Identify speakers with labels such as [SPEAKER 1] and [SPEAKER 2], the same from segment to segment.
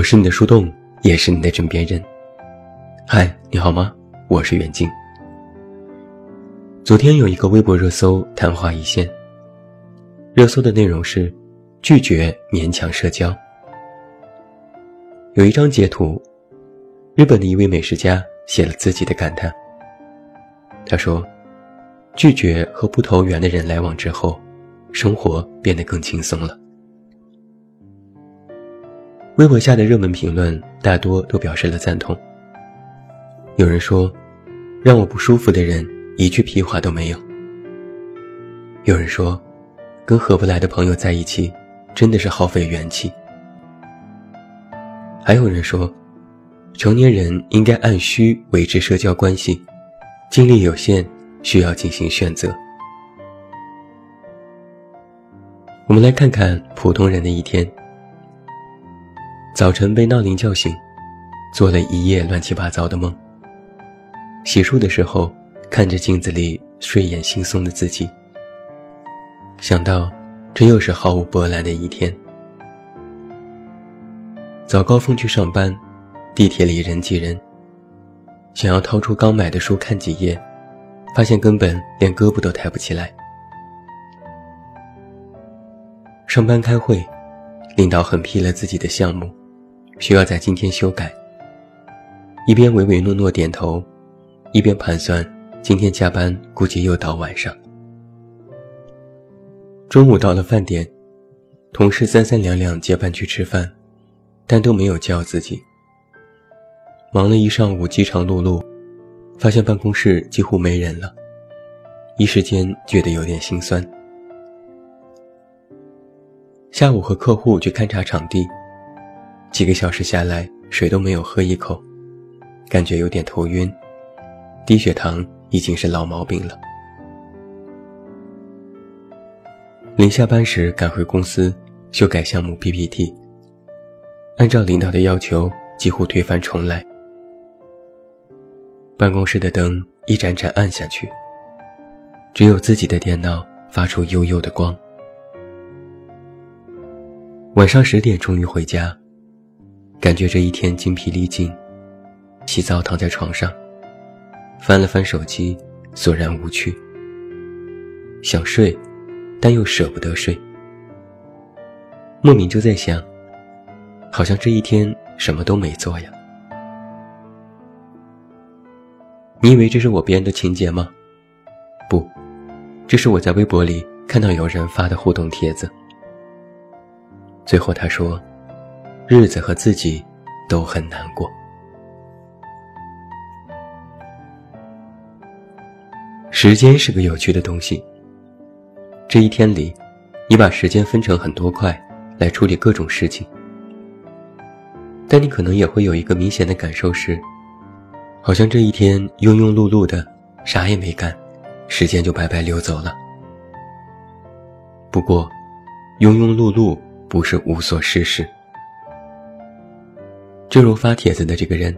[SPEAKER 1] 我是你的树洞，也是你的枕边人。嗨，你好吗？我是远近。昨天有一个微博热搜昙花一现，热搜的内容是拒绝勉强社交。有一张截图，日本的一位美食家写了自己的感叹。他说：“拒绝和不投缘的人来往之后，生活变得更轻松了。”微博下的热门评论大多都表示了赞同。有人说：“让我不舒服的人一句屁话都没有。”有人说：“跟合不来的朋友在一起，真的是耗费元气。”还有人说：“成年人应该按需维持社交关系，精力有限，需要进行选择。”我们来看看普通人的一天。早晨被闹铃叫醒，做了一夜乱七八糟的梦。洗漱的时候，看着镜子里睡眼惺忪的自己，想到这又是毫无波澜的一天。早高峰去上班，地铁里人挤人。想要掏出刚买的书看几页，发现根本连胳膊都抬不起来。上班开会，领导狠批了自己的项目。需要在今天修改。一边唯唯诺诺点头，一边盘算今天加班估计又到晚上。中午到了饭点，同事三三两两结伴去吃饭，但都没有叫自己。忙了一上午饥肠辘辘，发现办公室几乎没人了，一时间觉得有点心酸。下午和客户去勘察场地。几个小时下来，水都没有喝一口，感觉有点头晕，低血糖已经是老毛病了。临下班时赶回公司修改项目 PPT，按照领导的要求几乎推翻重来。办公室的灯一盏盏暗下去，只有自己的电脑发出幽幽的光。晚上十点终于回家。感觉这一天精疲力尽，洗澡躺在床上，翻了翻手机，索然无趣。想睡，但又舍不得睡。莫名就在想，好像这一天什么都没做呀。你以为这是我编的情节吗？不，这是我在微博里看到有人发的互动帖子。最后他说。日子和自己都很难过。时间是个有趣的东西。这一天里，你把时间分成很多块来处理各种事情，但你可能也会有一个明显的感受是，好像这一天庸庸碌碌的，啥也没干，时间就白白溜走了。不过，庸庸碌碌不是无所事事。正如发帖子的这个人，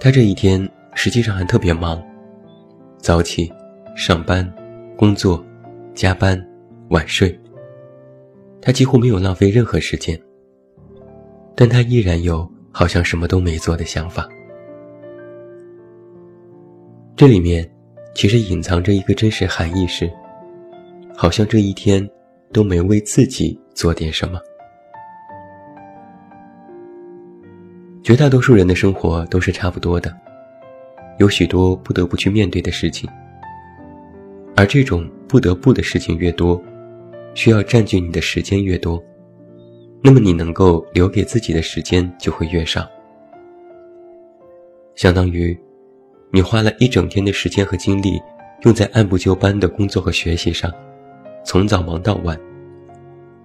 [SPEAKER 1] 他这一天实际上还特别忙，早起、上班、工作、加班、晚睡。他几乎没有浪费任何时间，但他依然有好像什么都没做的想法。这里面其实隐藏着一个真实含义是，好像这一天都没为自己做点什么。绝大多数人的生活都是差不多的，有许多不得不去面对的事情，而这种不得不的事情越多，需要占据你的时间越多，那么你能够留给自己的时间就会越少。相当于，你花了一整天的时间和精力用在按部就班的工作和学习上，从早忙到晚，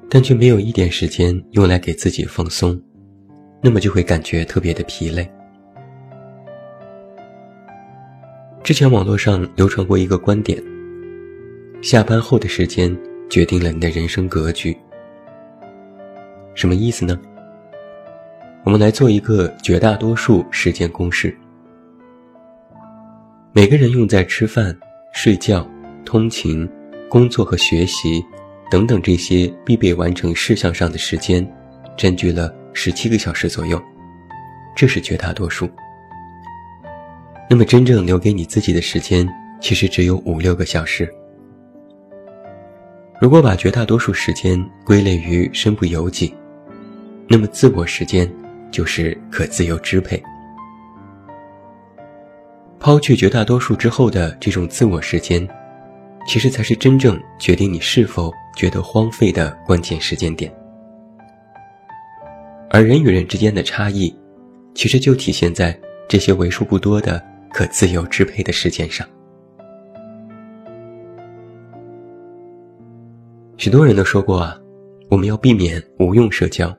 [SPEAKER 1] 但却没有一点时间用来给自己放松。那么就会感觉特别的疲累。之前网络上流传过一个观点：下班后的时间决定了你的人生格局。什么意思呢？我们来做一个绝大多数时间公式：每个人用在吃饭、睡觉、通勤、工作和学习等等这些必备完成事项上的时间，占据了。十七个小时左右，这是绝大多数。那么真正留给你自己的时间，其实只有五六个小时。如果把绝大多数时间归类于身不由己，那么自我时间就是可自由支配。抛去绝大多数之后的这种自我时间。其实才是真正决定你是否觉得荒废的关键时间点，而人与人之间的差异，其实就体现在这些为数不多的可自由支配的时间上。许多人都说过啊，我们要避免无用社交。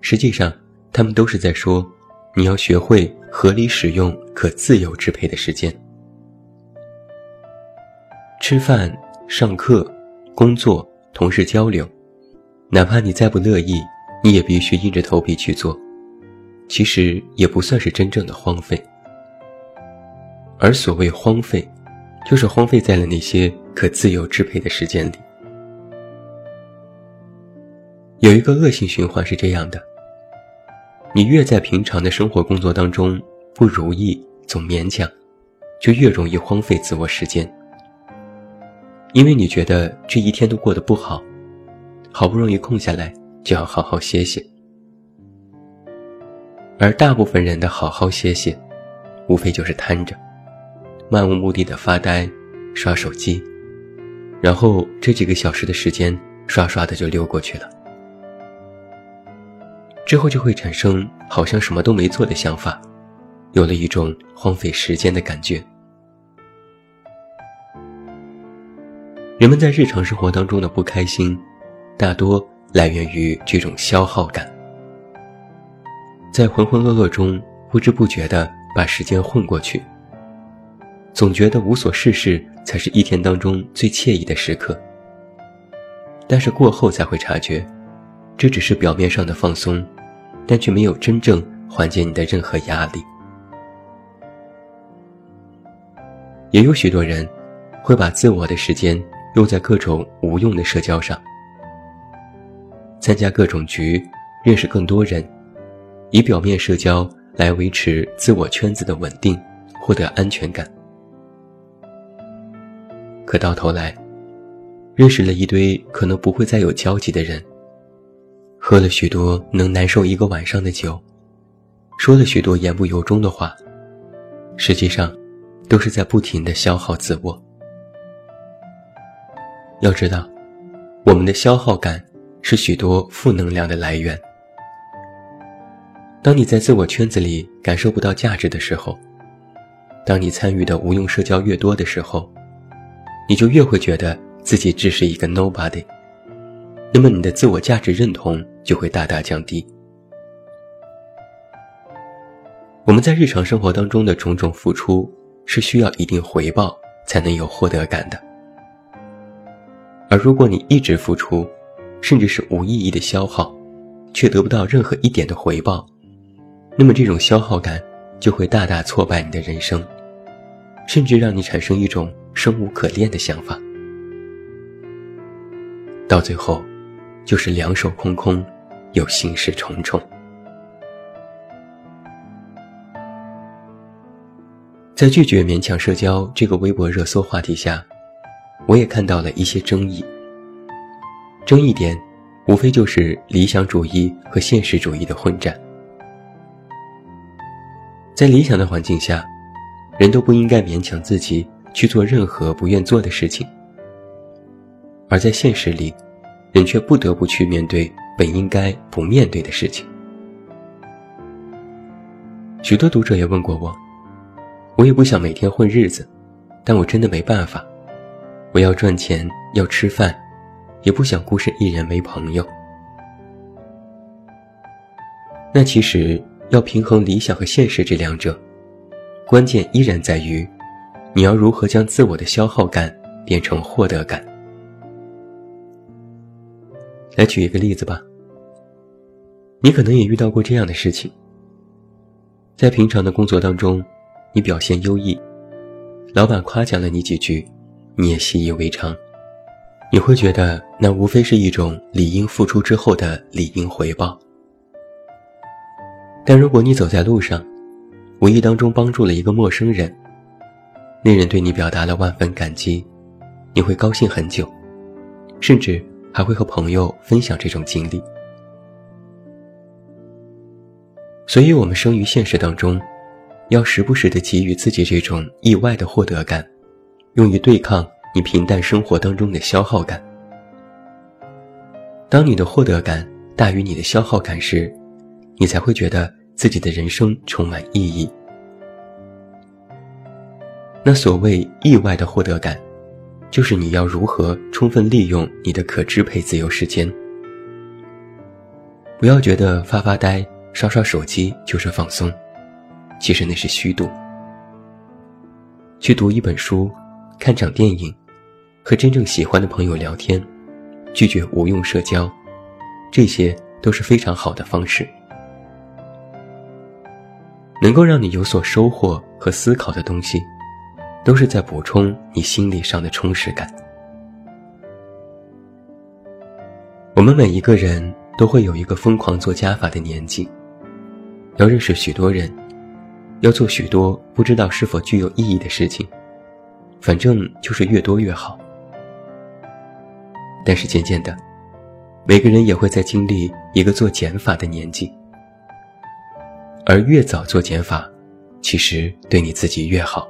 [SPEAKER 1] 实际上，他们都是在说，你要学会合理使用可自由支配的时间。吃饭、上课、工作、同事交流，哪怕你再不乐意，你也必须硬着头皮去做。其实也不算是真正的荒废。而所谓荒废，就是荒废在了那些可自由支配的时间里。有一个恶性循环是这样的：你越在平常的生活工作当中不如意，总勉强，就越容易荒废自我时间。因为你觉得这一天都过得不好，好不容易空下来就要好好歇歇。而大部分人的好好歇歇，无非就是瘫着，漫无目的的发呆、刷手机，然后这几个小时的时间刷刷的就溜过去了。之后就会产生好像什么都没做的想法，有了一种荒废时间的感觉。人们在日常生活当中的不开心，大多来源于这种消耗感，在浑浑噩噩中不知不觉地把时间混过去，总觉得无所事事才是一天当中最惬意的时刻。但是过后才会察觉，这只是表面上的放松，但却没有真正缓解你的任何压力。也有许多人，会把自我的时间。用在各种无用的社交上，参加各种局，认识更多人，以表面社交来维持自我圈子的稳定，获得安全感。可到头来，认识了一堆可能不会再有交集的人，喝了许多能难受一个晚上的酒，说了许多言不由衷的话，实际上，都是在不停的消耗自我。要知道，我们的消耗感是许多负能量的来源。当你在自我圈子里感受不到价值的时候，当你参与的无用社交越多的时候，你就越会觉得自己只是一个 nobody。那么你的自我价值认同就会大大降低。我们在日常生活当中的种种付出，是需要一定回报才能有获得感的。而如果你一直付出，甚至是无意义的消耗，却得不到任何一点的回报，那么这种消耗感就会大大挫败你的人生，甚至让你产生一种生无可恋的想法。到最后，就是两手空空，又心事重重。在拒绝勉强社交这个微博热搜话题下。我也看到了一些争议，争议点无非就是理想主义和现实主义的混战。在理想的环境下，人都不应该勉强自己去做任何不愿做的事情；而在现实里，人却不得不去面对本应该不面对的事情。许多读者也问过我，我也不想每天混日子，但我真的没办法。我要赚钱，要吃饭，也不想孤身一人没朋友。那其实要平衡理想和现实这两者，关键依然在于，你要如何将自我的消耗感变成获得感。来举一个例子吧，你可能也遇到过这样的事情，在平常的工作当中，你表现优异，老板夸奖了你几句。你也习以为常，你会觉得那无非是一种理应付出之后的理应回报，但如果你走在路上，无意当中帮助了一个陌生人，那人对你表达了万分感激，你会高兴很久，甚至还会和朋友分享这种经历。所以，我们生于现实当中，要时不时的给予自己这种意外的获得感，用于对抗你平淡生活当中的消耗感。当你的获得感大于你的消耗感时，你才会觉得。自己的人生充满意义。那所谓意外的获得感，就是你要如何充分利用你的可支配自由时间。不要觉得发发呆、刷刷手机就是放松，其实那是虚度。去读一本书，看场电影，和真正喜欢的朋友聊天，拒绝无用社交，这些都是非常好的方式。能够让你有所收获和思考的东西，都是在补充你心理上的充实感。我们每一个人都会有一个疯狂做加法的年纪，要认识许多人，要做许多不知道是否具有意义的事情，反正就是越多越好。但是渐渐的，每个人也会在经历一个做减法的年纪。而越早做减法，其实对你自己越好。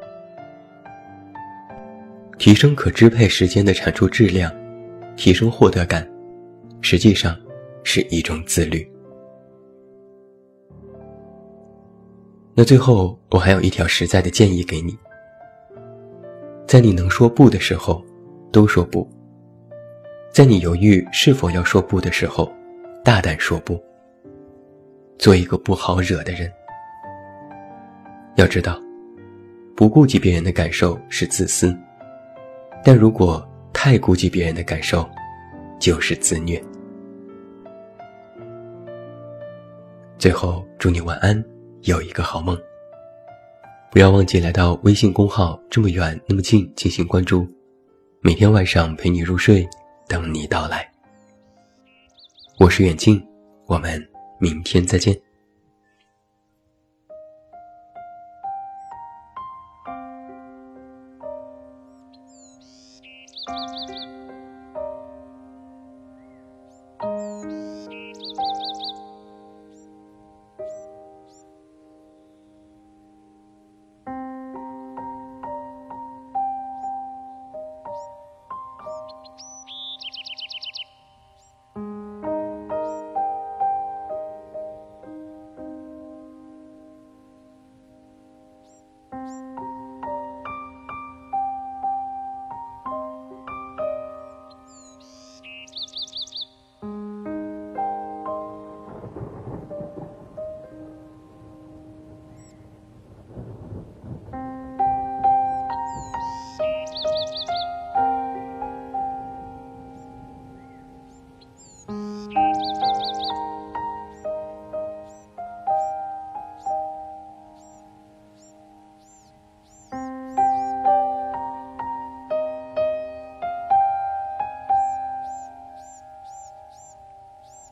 [SPEAKER 1] 提升可支配时间的产出质量，提升获得感，实际上是一种自律。那最后，我还有一条实在的建议给你：在你能说不的时候，都说不；在你犹豫是否要说不的时候，大胆说不。做一个不好惹的人。要知道，不顾及别人的感受是自私，但如果太顾及别人的感受，就是自虐。最后，祝你晚安，有一个好梦。不要忘记来到微信公号“这么远那么近”进行关注，每天晚上陪你入睡，等你到来。我是远近，我们。明天再见。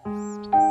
[SPEAKER 1] Música